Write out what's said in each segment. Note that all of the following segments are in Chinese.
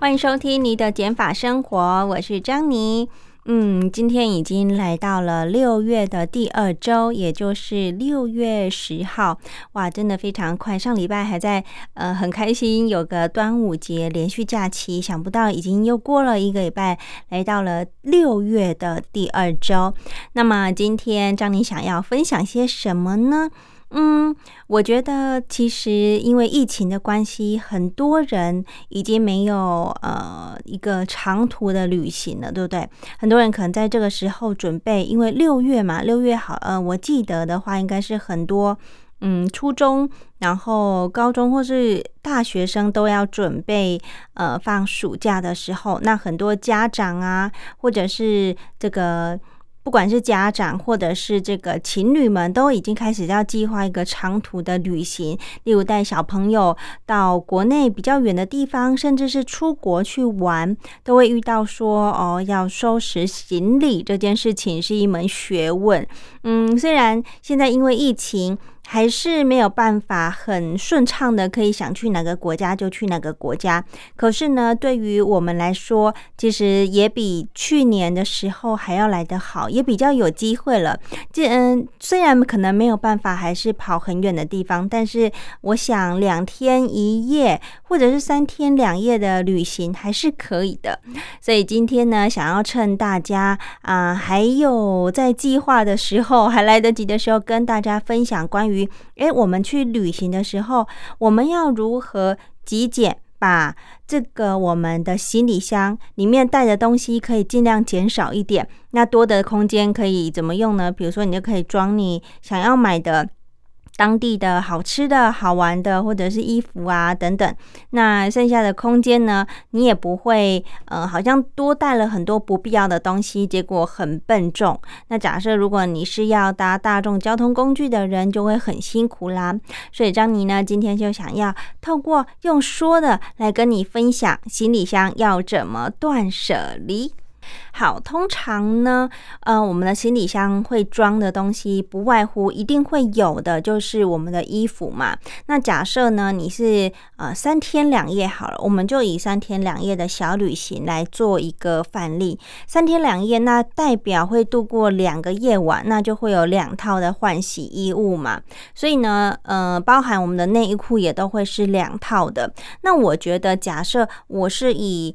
欢迎收听你的减法生活，我是张妮。嗯，今天已经来到了六月的第二周，也就是六月十号。哇，真的非常快！上礼拜还在呃很开心，有个端午节连续假期，想不到已经又过了一个礼拜，来到了六月的第二周。那么今天张妮想要分享些什么呢？嗯，我觉得其实因为疫情的关系，很多人已经没有呃一个长途的旅行了，对不对？很多人可能在这个时候准备，因为六月嘛，六月好，呃，我记得的话，应该是很多嗯初中、然后高中或是大学生都要准备呃放暑假的时候，那很多家长啊，或者是这个。不管是家长或者是这个情侣们，都已经开始要计划一个长途的旅行，例如带小朋友到国内比较远的地方，甚至是出国去玩，都会遇到说哦，要收拾行李这件事情是一门学问。嗯，虽然现在因为疫情。还是没有办法很顺畅的，可以想去哪个国家就去哪个国家。可是呢，对于我们来说，其实也比去年的时候还要来得好，也比较有机会了。这嗯，虽然可能没有办法，还是跑很远的地方，但是我想两天一夜或者是三天两夜的旅行还是可以的。所以今天呢，想要趁大家啊还有在计划的时候，还来得及的时候，跟大家分享关于。诶，我们去旅行的时候，我们要如何极简，把这个我们的行李箱里面带的东西可以尽量减少一点？那多的空间可以怎么用呢？比如说，你就可以装你想要买的。当地的好吃的好玩的，或者是衣服啊等等，那剩下的空间呢，你也不会呃，好像多带了很多不必要的东西，结果很笨重。那假设如果你是要搭大众交通工具的人，就会很辛苦啦。所以张妮呢，今天就想要透过用说的来跟你分享行李箱要怎么断舍离。好，通常呢，呃，我们的行李箱会装的东西，不外乎一定会有的，就是我们的衣服嘛。那假设呢，你是呃三天两夜好了，我们就以三天两夜的小旅行来做一个范例。三天两夜，那代表会度过两个夜晚，那就会有两套的换洗衣物嘛。所以呢，呃，包含我们的内衣裤也都会是两套的。那我觉得，假设我是以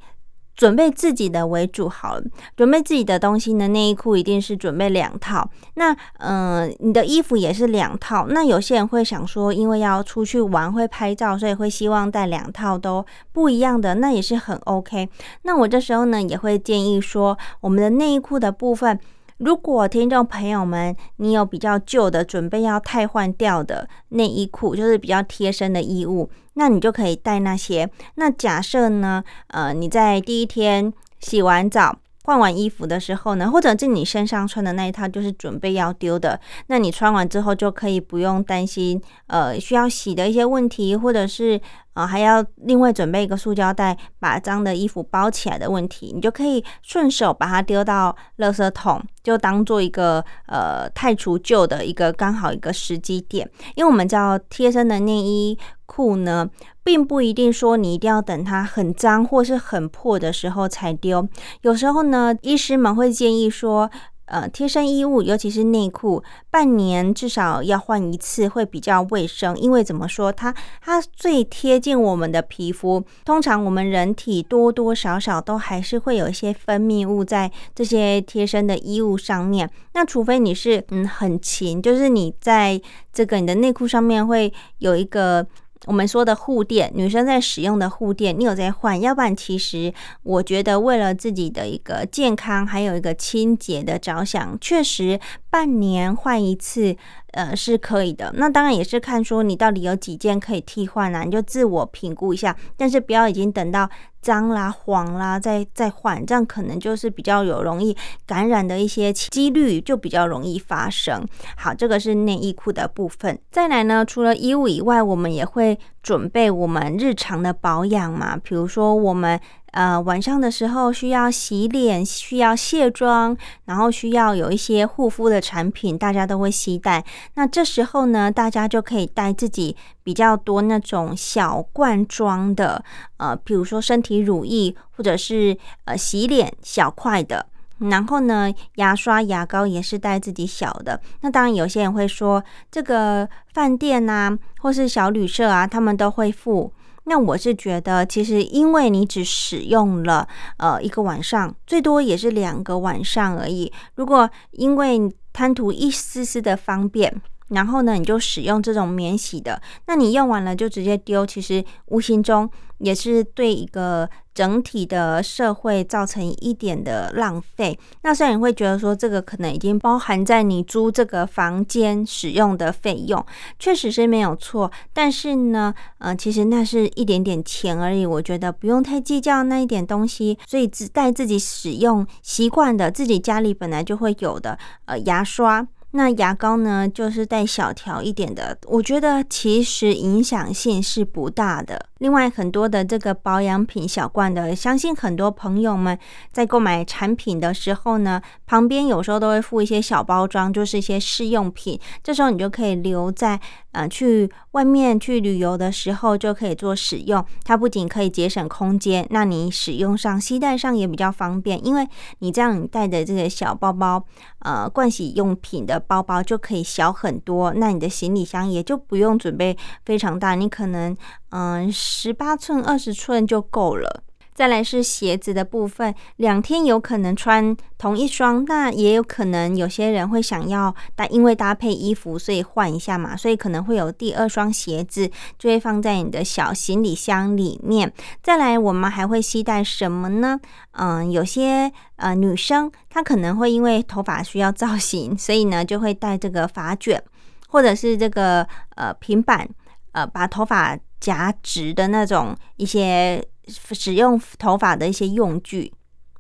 准备自己的为主好了，准备自己的东西呢，内衣裤一定是准备两套。那嗯，你的衣服也是两套。那有些人会想说，因为要出去玩会拍照，所以会希望带两套都不一样的，那也是很 OK。那我这时候呢，也会建议说，我们的内衣裤的部分。如果听众朋友们，你有比较旧的，准备要汰换掉的内衣裤，就是比较贴身的衣物，那你就可以带那些。那假设呢，呃，你在第一天洗完澡。换完衣服的时候呢，或者是你身上穿的那一套就是准备要丢的，那你穿完之后就可以不用担心呃需要洗的一些问题，或者是呃还要另外准备一个塑胶袋把脏的衣服包起来的问题，你就可以顺手把它丢到垃圾桶，就当做一个呃太除旧的一个刚好一个时机点，因为我们叫贴身的内衣。裤呢，并不一定说你一定要等它很脏或是很破的时候才丢。有时候呢，医师们会建议说，呃，贴身衣物，尤其是内裤，半年至少要换一次，会比较卫生。因为怎么说，它它最贴近我们的皮肤。通常我们人体多多少少都还是会有一些分泌物在这些贴身的衣物上面。那除非你是嗯很勤，就是你在这个你的内裤上面会有一个。我们说的护垫，女生在使用的护垫，你有在换？要不然，其实我觉得为了自己的一个健康，还有一个清洁的着想，确实半年换一次，呃是可以的。那当然也是看说你到底有几件可以替换啊，你就自我评估一下。但是不要已经等到脏啦、黄啦再再换，这样可能就是比较有容易感染的一些几率就比较容易发生。好，这个是内衣裤的部分。再来呢，除了衣物以外，我们也会准备我们日常的保养嘛，比如说我们。呃，晚上的时候需要洗脸，需要卸妆，然后需要有一些护肤的产品，大家都会携带。那这时候呢，大家就可以带自己比较多那种小罐装的，呃，比如说身体乳液，或者是呃洗脸小块的。然后呢，牙刷、牙膏也是带自己小的。那当然，有些人会说，这个饭店啊，或是小旅社啊，他们都会付。那我是觉得，其实因为你只使用了呃一个晚上，最多也是两个晚上而已。如果因为贪图一丝丝的方便，然后呢，你就使用这种免洗的，那你用完了就直接丢，其实无形中也是对一个整体的社会造成一点的浪费。那虽然你会觉得说这个可能已经包含在你租这个房间使用的费用，确实是没有错，但是呢，呃，其实那是一点点钱而已，我觉得不用太计较那一点东西。所以自带自己使用习惯的，自己家里本来就会有的，呃，牙刷。那牙膏呢，就是带小条一点的，我觉得其实影响性是不大的。另外，很多的这个保养品小罐的，相信很多朋友们在购买产品的时候呢，旁边有时候都会附一些小包装，就是一些试用品。这时候你就可以留在呃去外面去旅游的时候就可以做使用。它不仅可以节省空间，那你使用上、携带上也比较方便，因为你这样带的这个小包包，呃，盥洗用品的包包就可以小很多。那你的行李箱也就不用准备非常大，你可能。嗯，十八寸、二十寸就够了。再来是鞋子的部分，两天有可能穿同一双，那也有可能有些人会想要搭，因为搭配衣服，所以换一下嘛，所以可能会有第二双鞋子，就会放在你的小行李箱里面。再来，我们还会携带什么呢？嗯，有些呃女生她可能会因为头发需要造型，所以呢就会带这个发卷，或者是这个呃平板，呃把头发。夹直的那种一些使用头发的一些用具，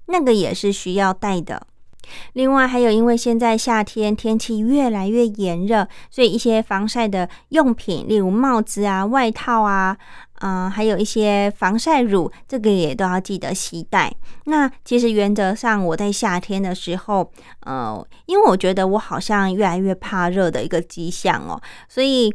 那个也是需要带的。另外还有，因为现在夏天天气越来越炎热，所以一些防晒的用品，例如帽子啊、外套啊，嗯，还有一些防晒乳，这个也都要记得携带。那其实原则上，我在夏天的时候，呃，因为我觉得我好像越来越怕热的一个迹象哦，所以。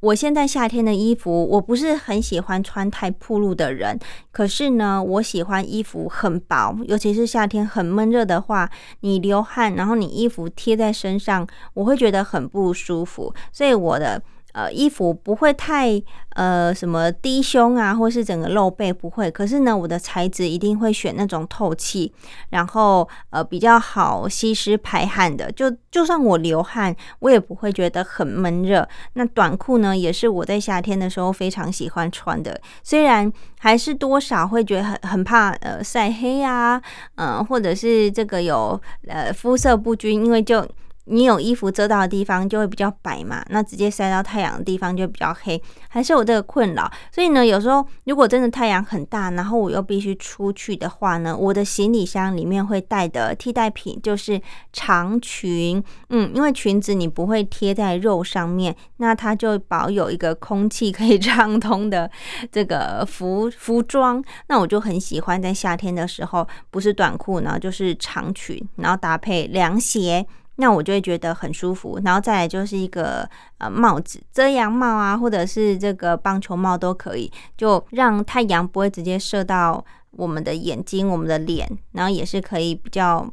我现在夏天的衣服，我不是很喜欢穿太铺路的人，可是呢，我喜欢衣服很薄，尤其是夏天很闷热的话，你流汗，然后你衣服贴在身上，我会觉得很不舒服，所以我的。呃，衣服不会太呃什么低胸啊，或是整个露背不会。可是呢，我的材质一定会选那种透气，然后呃比较好吸湿排汗的。就就算我流汗，我也不会觉得很闷热。那短裤呢，也是我在夏天的时候非常喜欢穿的。虽然还是多少会觉得很很怕呃晒黑啊，嗯，或者是这个有呃肤色不均，因为就。你有衣服遮到的地方就会比较白嘛，那直接晒到太阳的地方就比较黑，还是有这个困扰。所以呢，有时候如果真的太阳很大，然后我又必须出去的话呢，我的行李箱里面会带的替代品就是长裙。嗯，因为裙子你不会贴在肉上面，那它就保有一个空气可以畅通的这个服 服装。那我就很喜欢在夏天的时候，不是短裤呢，就是长裙，然后搭配凉鞋。那我就会觉得很舒服，然后再来就是一个呃帽子，遮阳帽啊，或者是这个棒球帽都可以，就让太阳不会直接射到我们的眼睛、我们的脸，然后也是可以比较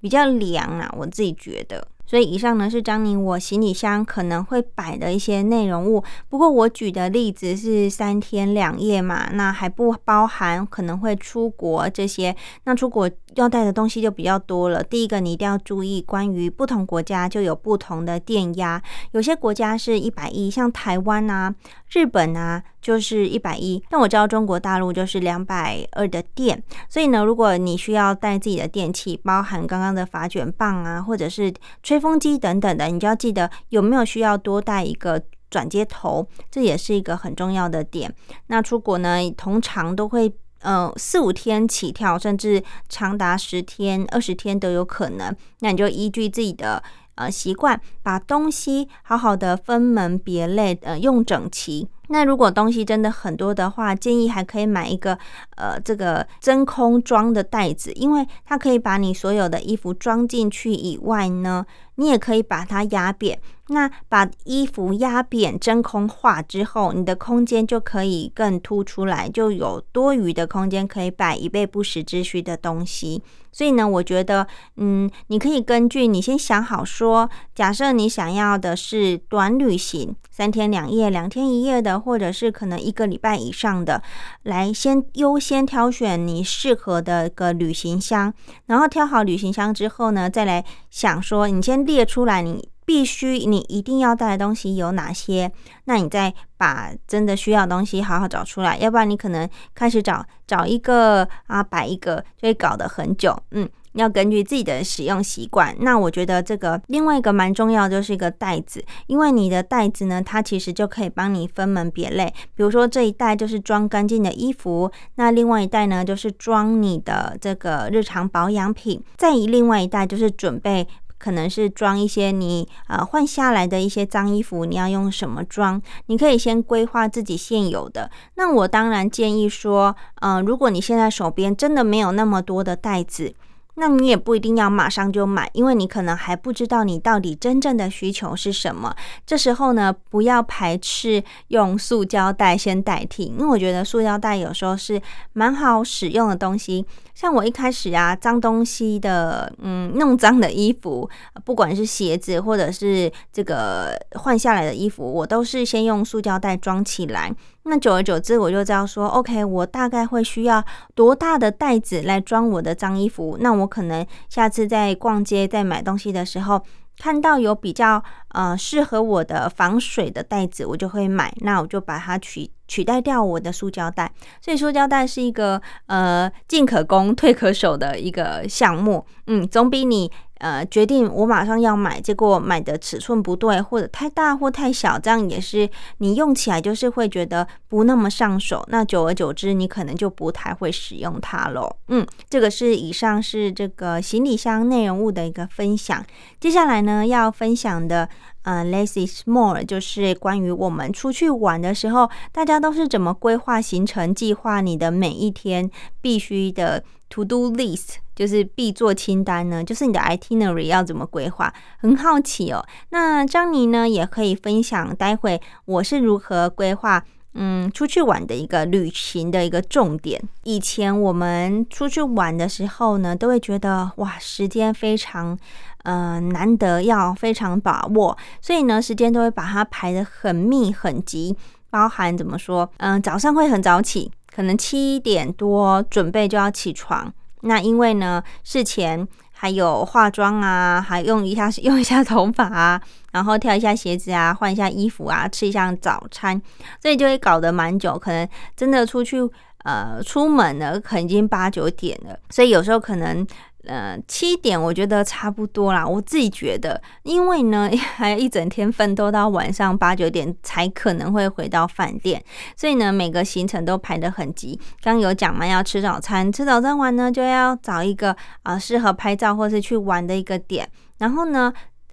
比较凉啊，我自己觉得。所以以上呢是张宁我行李箱可能会摆的一些内容物。不过我举的例子是三天两夜嘛，那还不包含可能会出国这些。那出国要带的东西就比较多了。第一个你一定要注意，关于不同国家就有不同的电压，有些国家是一百一，像台湾啊、日本呢就是一百一，那我知道中国大陆就是两百二的电，所以呢，如果你需要带自己的电器，包含刚刚的发卷棒啊，或者是吹风机等等的，你就要记得有没有需要多带一个转接头，这也是一个很重要的点。那出国呢，通常都会呃四五天起跳，甚至长达十天、二十天都有可能。那你就依据自己的。呃，习惯把东西好好的分门别类，呃，用整齐。那如果东西真的很多的话，建议还可以买一个呃，这个真空装的袋子，因为它可以把你所有的衣服装进去以外呢，你也可以把它压扁。那把衣服压扁、真空化之后，你的空间就可以更凸出来，就有多余的空间可以摆以备不时之需的东西。所以呢，我觉得，嗯，你可以根据你先想好说，假设你想要的是短旅行，三天两夜、两天一夜的，或者是可能一个礼拜以上的，来先优先挑选你适合的一个旅行箱，然后挑好旅行箱之后呢，再来想说，你先列出来你。必须你一定要带的东西有哪些？那你再把真的需要的东西好好找出来，要不然你可能开始找找一个啊摆一个，就会搞得很久。嗯，要根据自己的使用习惯。那我觉得这个另外一个蛮重要，就是一个袋子，因为你的袋子呢，它其实就可以帮你分门别类。比如说这一袋就是装干净的衣服，那另外一袋呢就是装你的这个日常保养品，再以另外一袋就是准备。可能是装一些你呃换下来的一些脏衣服，你要用什么装？你可以先规划自己现有的。那我当然建议说，呃，如果你现在手边真的没有那么多的袋子。那你也不一定要马上就买，因为你可能还不知道你到底真正的需求是什么。这时候呢，不要排斥用塑胶袋先代替，因为我觉得塑胶袋有时候是蛮好使用的东西。像我一开始啊，脏东西的，嗯，弄脏的衣服，不管是鞋子或者是这个换下来的衣服，我都是先用塑胶袋装起来。那久而久之，我就知道说，OK，我大概会需要多大的袋子来装我的脏衣服。那我可能下次在逛街、在买东西的时候，看到有比较呃适合我的防水的袋子，我就会买。那我就把它取取代掉我的塑胶袋。所以塑胶袋是一个呃进可攻、退可守的一个项目。嗯，总比你。呃，决定我马上要买，结果买的尺寸不对，或者太大或太小，这样也是你用起来就是会觉得不那么上手。那久而久之，你可能就不太会使用它喽。嗯，这个是以上是这个行李箱内容物的一个分享。接下来呢，要分享的呃，less is more，就是关于我们出去玩的时候，大家都是怎么规划行程、计划你的每一天必须的。To do list 就是必做清单呢，就是你的 itinerary 要怎么规划？很好奇哦。那张妮呢也可以分享，待会我是如何规划，嗯，出去玩的一个旅行的一个重点。以前我们出去玩的时候呢，都会觉得哇，时间非常呃难得，要非常把握，所以呢，时间都会把它排得很密很急，包含怎么说？嗯，早上会很早起。可能七点多准备就要起床，那因为呢事前还有化妆啊，还用一下 用一下头发啊，然后挑一下鞋子啊，换一下衣服啊，吃一下早餐，所以就会搞得蛮久。可能真的出去呃出门了，可能已经八九点了，所以有时候可能。呃，七点我觉得差不多啦。我自己觉得，因为呢，还一整天奋斗到晚上八九点才可能会回到饭店，所以呢，每个行程都排得很急。刚有讲嘛，要吃早餐，吃早餐完呢，就要找一个啊适合拍照或是去玩的一个点，然后呢。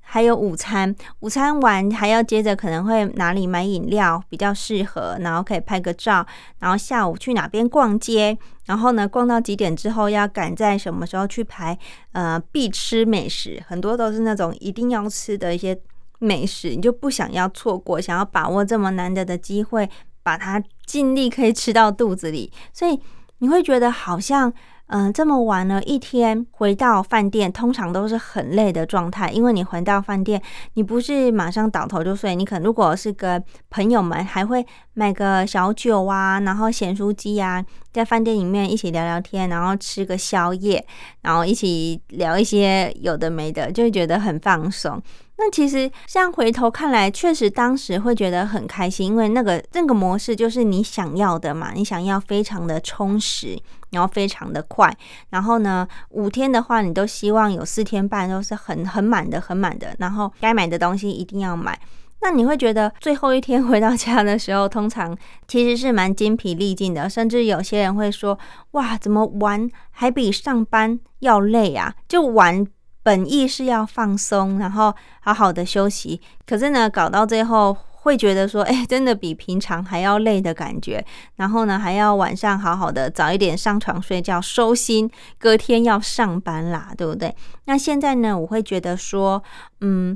还有午餐，午餐完还要接着可能会哪里买饮料比较适合，然后可以拍个照，然后下午去哪边逛街，然后呢逛到几点之后要赶在什么时候去排呃必吃美食，很多都是那种一定要吃的一些美食，你就不想要错过，想要把握这么难得的机会，把它尽力可以吃到肚子里，所以你会觉得好像。嗯，这么晚了，一天回到饭店，通常都是很累的状态。因为你回到饭店，你不是马上倒头就睡，你可能如果是跟朋友们，还会买个小酒啊，然后咸酥鸡啊，在饭店里面一起聊聊天，然后吃个宵夜，然后一起聊一些有的没的，就会觉得很放松。那其实像回头看来，确实当时会觉得很开心，因为那个那个模式就是你想要的嘛，你想要非常的充实，然后非常的快，然后呢，五天的话，你都希望有四天半都是很很满的，很满的，然后该买的东西一定要买。那你会觉得最后一天回到家的时候，通常其实是蛮精疲力尽的，甚至有些人会说：“哇，怎么玩还比上班要累啊？”就玩。本意是要放松，然后好好的休息，可是呢，搞到最后会觉得说，哎，真的比平常还要累的感觉。然后呢，还要晚上好好的早一点上床睡觉收心，隔天要上班啦，对不对？那现在呢，我会觉得说，嗯，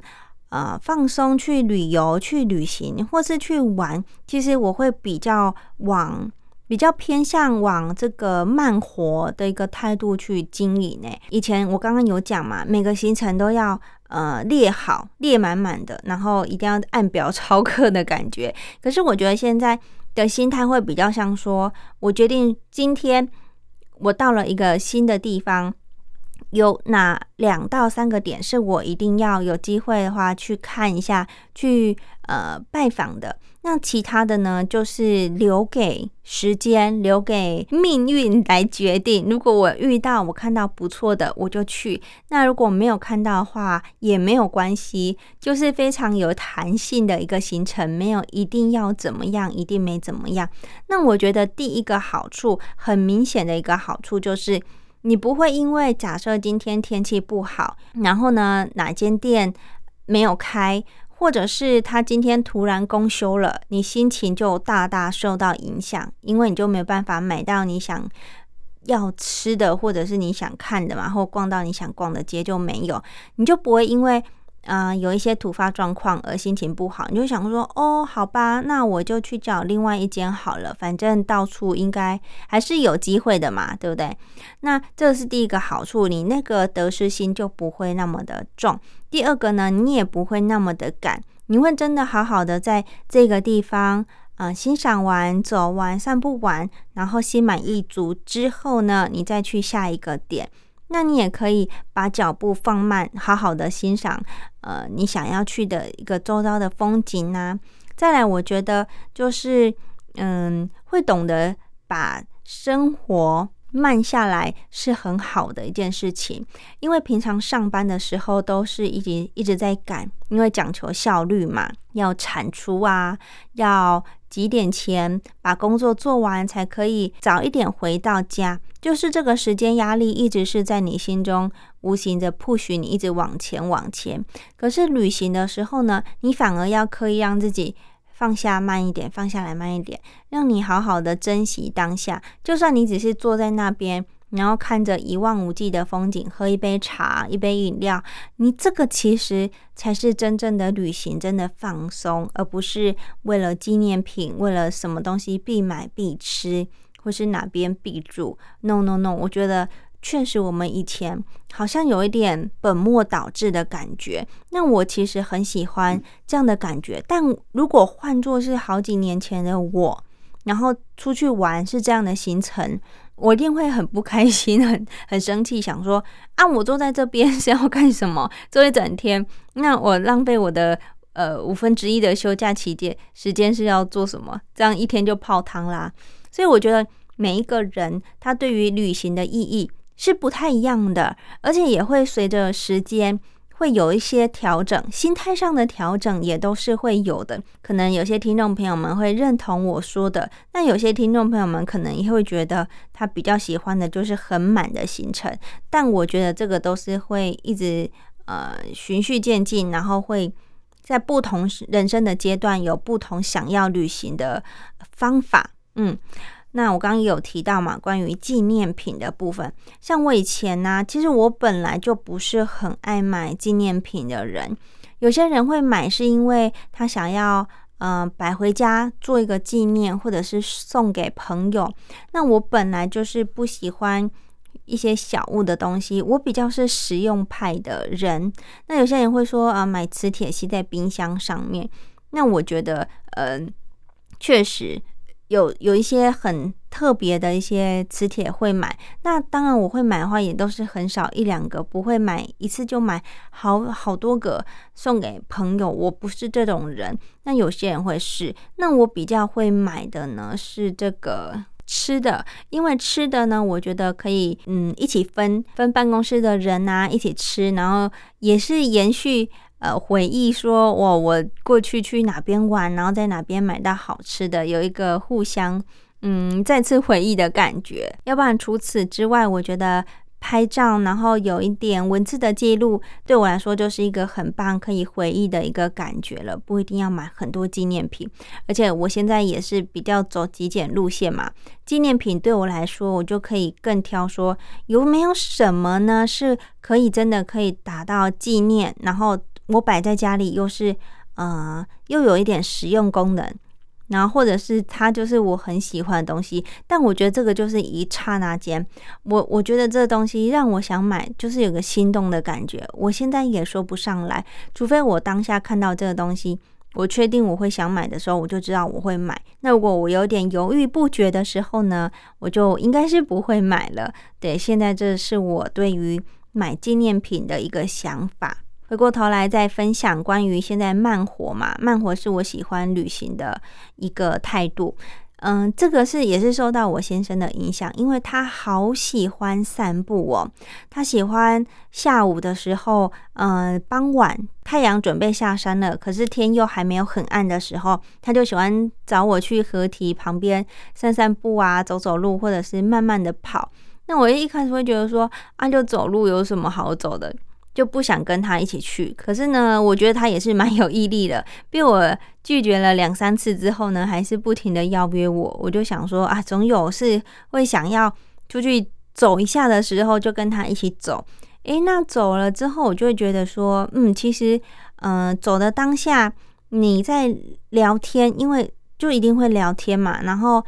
呃，放松去旅游、去旅行或是去玩，其实我会比较往。比较偏向往这个慢活的一个态度去经营呢。以前我刚刚有讲嘛，每个行程都要呃列好，列满满的，然后一定要按表 操课的感觉。可是我觉得现在的心态会比较像说，我决定今天我到了一个新的地方。有哪两到三个点是我一定要有机会的话去看一下、去呃拜访的？那其他的呢，就是留给时间、留给命运来决定。如果我遇到我看到不错的，我就去；那如果没有看到的话，也没有关系，就是非常有弹性的一个行程，没有一定要怎么样，一定没怎么样。那我觉得第一个好处，很明显的一个好处就是。你不会因为假设今天天气不好，然后呢哪间店没有开，或者是他今天突然公休了，你心情就大大受到影响，因为你就没有办法买到你想要吃的，或者是你想看的嘛，或逛到你想逛的街就没有，你就不会因为。啊，有一些突发状况而心情不好，你就想说，哦，好吧，那我就去找另外一间好了，反正到处应该还是有机会的嘛，对不对？那这是第一个好处，你那个得失心就不会那么的重。第二个呢，你也不会那么的赶，你会真的好好的在这个地方，呃，欣赏完、走完、散步完，然后心满意足之后呢，你再去下一个点。那你也可以把脚步放慢，好好的欣赏，呃，你想要去的一个周遭的风景啊。再来，我觉得就是，嗯，会懂得把生活慢下来是很好的一件事情，因为平常上班的时候都是一直一直在赶，因为讲求效率嘛，要产出啊，要几点前把工作做完才可以早一点回到家。就是这个时间压力一直是在你心中无形的 push 你一直往前往前。可是旅行的时候呢，你反而要刻意让自己放下慢一点，放下来慢一点，让你好好的珍惜当下。就算你只是坐在那边，然后看着一望无际的风景，喝一杯茶，一杯饮料，你这个其实才是真正的旅行，真的放松，而不是为了纪念品，为了什么东西必买必吃。或是哪边必住？No No No！我觉得确实我们以前好像有一点本末倒置的感觉。那我其实很喜欢这样的感觉。但如果换作是好几年前的我，然后出去玩是这样的行程，我一定会很不开心、很很生气，想说啊，我坐在这边 是要干什么？坐一整天，那我浪费我的呃五分之一的休假期间时间是要做什么？这样一天就泡汤啦。所以我觉得每一个人他对于旅行的意义是不太一样的，而且也会随着时间会有一些调整，心态上的调整也都是会有的。可能有些听众朋友们会认同我说的，那有些听众朋友们可能也会觉得他比较喜欢的就是很满的行程。但我觉得这个都是会一直呃循序渐进，然后会在不同人生的阶段有不同想要旅行的方法。嗯，那我刚刚有提到嘛，关于纪念品的部分，像我以前呢，其实我本来就不是很爱买纪念品的人。有些人会买，是因为他想要，嗯，摆回家做一个纪念，或者是送给朋友。那我本来就是不喜欢一些小物的东西，我比较是实用派的人。那有些人会说，啊，买磁铁吸在冰箱上面。那我觉得，嗯，确实。有有一些很特别的一些磁铁会买。那当然我会买的话，也都是很少一两个，不会买一次就买好好多个送给朋友。我不是这种人。那有些人会是，那我比较会买的呢是这个。吃的，因为吃的呢，我觉得可以，嗯，一起分分办公室的人啊，一起吃，然后也是延续呃回忆，说我我过去去哪边玩，然后在哪边买到好吃的，有一个互相嗯再次回忆的感觉。要不然除此之外，我觉得。拍照，然后有一点文字的记录，对我来说就是一个很棒可以回忆的一个感觉了。不一定要买很多纪念品，而且我现在也是比较走极简路线嘛。纪念品对我来说，我就可以更挑，说有没有什么呢是可以真的可以达到纪念，然后我摆在家里又是呃又有一点实用功能。然后，或者是它就是我很喜欢的东西，但我觉得这个就是一刹那间，我我觉得这东西让我想买，就是有个心动的感觉。我现在也说不上来，除非我当下看到这个东西，我确定我会想买的时候，我就知道我会买。那如果我有点犹豫不决的时候呢，我就应该是不会买了。对，现在这是我对于买纪念品的一个想法。回过头来再分享关于现在慢活嘛，慢活是我喜欢旅行的一个态度。嗯，这个是也是受到我先生的影响，因为他好喜欢散步哦。他喜欢下午的时候，嗯，傍晚太阳准备下山了，可是天又还没有很暗的时候，他就喜欢找我去河堤旁边散散步啊，走走路，或者是慢慢的跑。那我一开始会觉得说，啊，就走路有什么好走的？就不想跟他一起去，可是呢，我觉得他也是蛮有毅力的。被我拒绝了两三次之后呢，还是不停的邀约我。我就想说啊，总有是会想要出去走一下的时候，就跟他一起走。诶，那走了之后，我就会觉得说，嗯，其实，嗯，走的当下你在聊天，因为就一定会聊天嘛，然后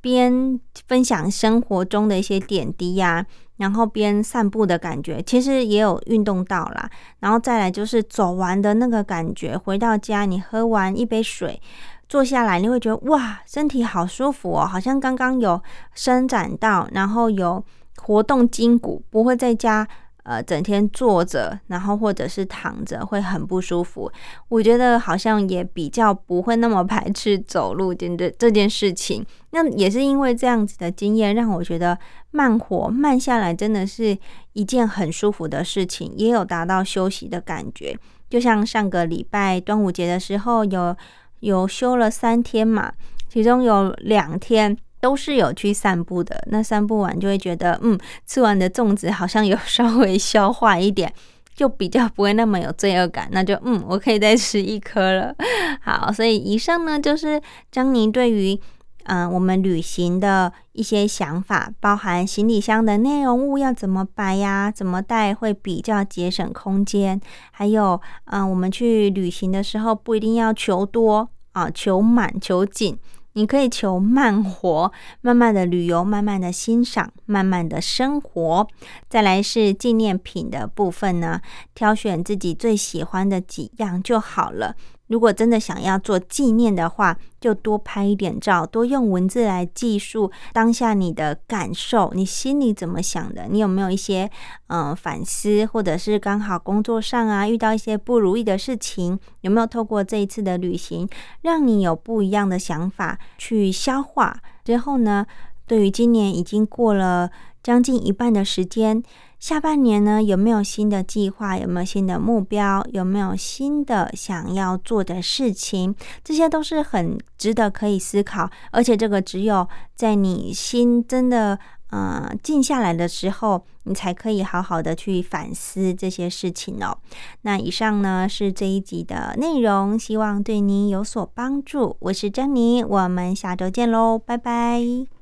边分享生活中的一些点滴呀。然后边散步的感觉，其实也有运动到啦。然后再来就是走完的那个感觉，回到家你喝完一杯水，坐下来你会觉得哇，身体好舒服哦，好像刚刚有伸展到，然后有活动筋骨，不会在家。呃，整天坐着，然后或者是躺着，会很不舒服。我觉得好像也比较不会那么排斥走路的这件事情。那也是因为这样子的经验，让我觉得慢活慢下来真的是一件很舒服的事情，也有达到休息的感觉。就像上个礼拜端午节的时候，有有休了三天嘛，其中有两天。都是有去散步的，那散步完就会觉得，嗯，吃完的粽子好像有稍微消化一点，就比较不会那么有罪恶感，那就嗯，我可以再吃一颗了。好，所以以上呢就是张宁对于嗯我们旅行的一些想法，包含行李箱的内容物要怎么摆呀，怎么带会比较节省空间，还有嗯我们去旅行的时候不一定要求多啊，求满求紧。你可以求慢活，慢慢的旅游，慢慢的欣赏，慢慢的生活。再来是纪念品的部分呢，挑选自己最喜欢的几样就好了。如果真的想要做纪念的话，就多拍一点照，多用文字来记述当下你的感受，你心里怎么想的？你有没有一些嗯反思，或者是刚好工作上啊遇到一些不如意的事情，有没有透过这一次的旅行，让你有不一样的想法去消化？之后呢，对于今年已经过了将近一半的时间。下半年呢，有没有新的计划？有没有新的目标？有没有新的想要做的事情？这些都是很值得可以思考，而且这个只有在你心真的呃静下来的时候，你才可以好好的去反思这些事情哦。那以上呢是这一集的内容，希望对您有所帮助。我是珍妮，我们下周见喽，拜拜。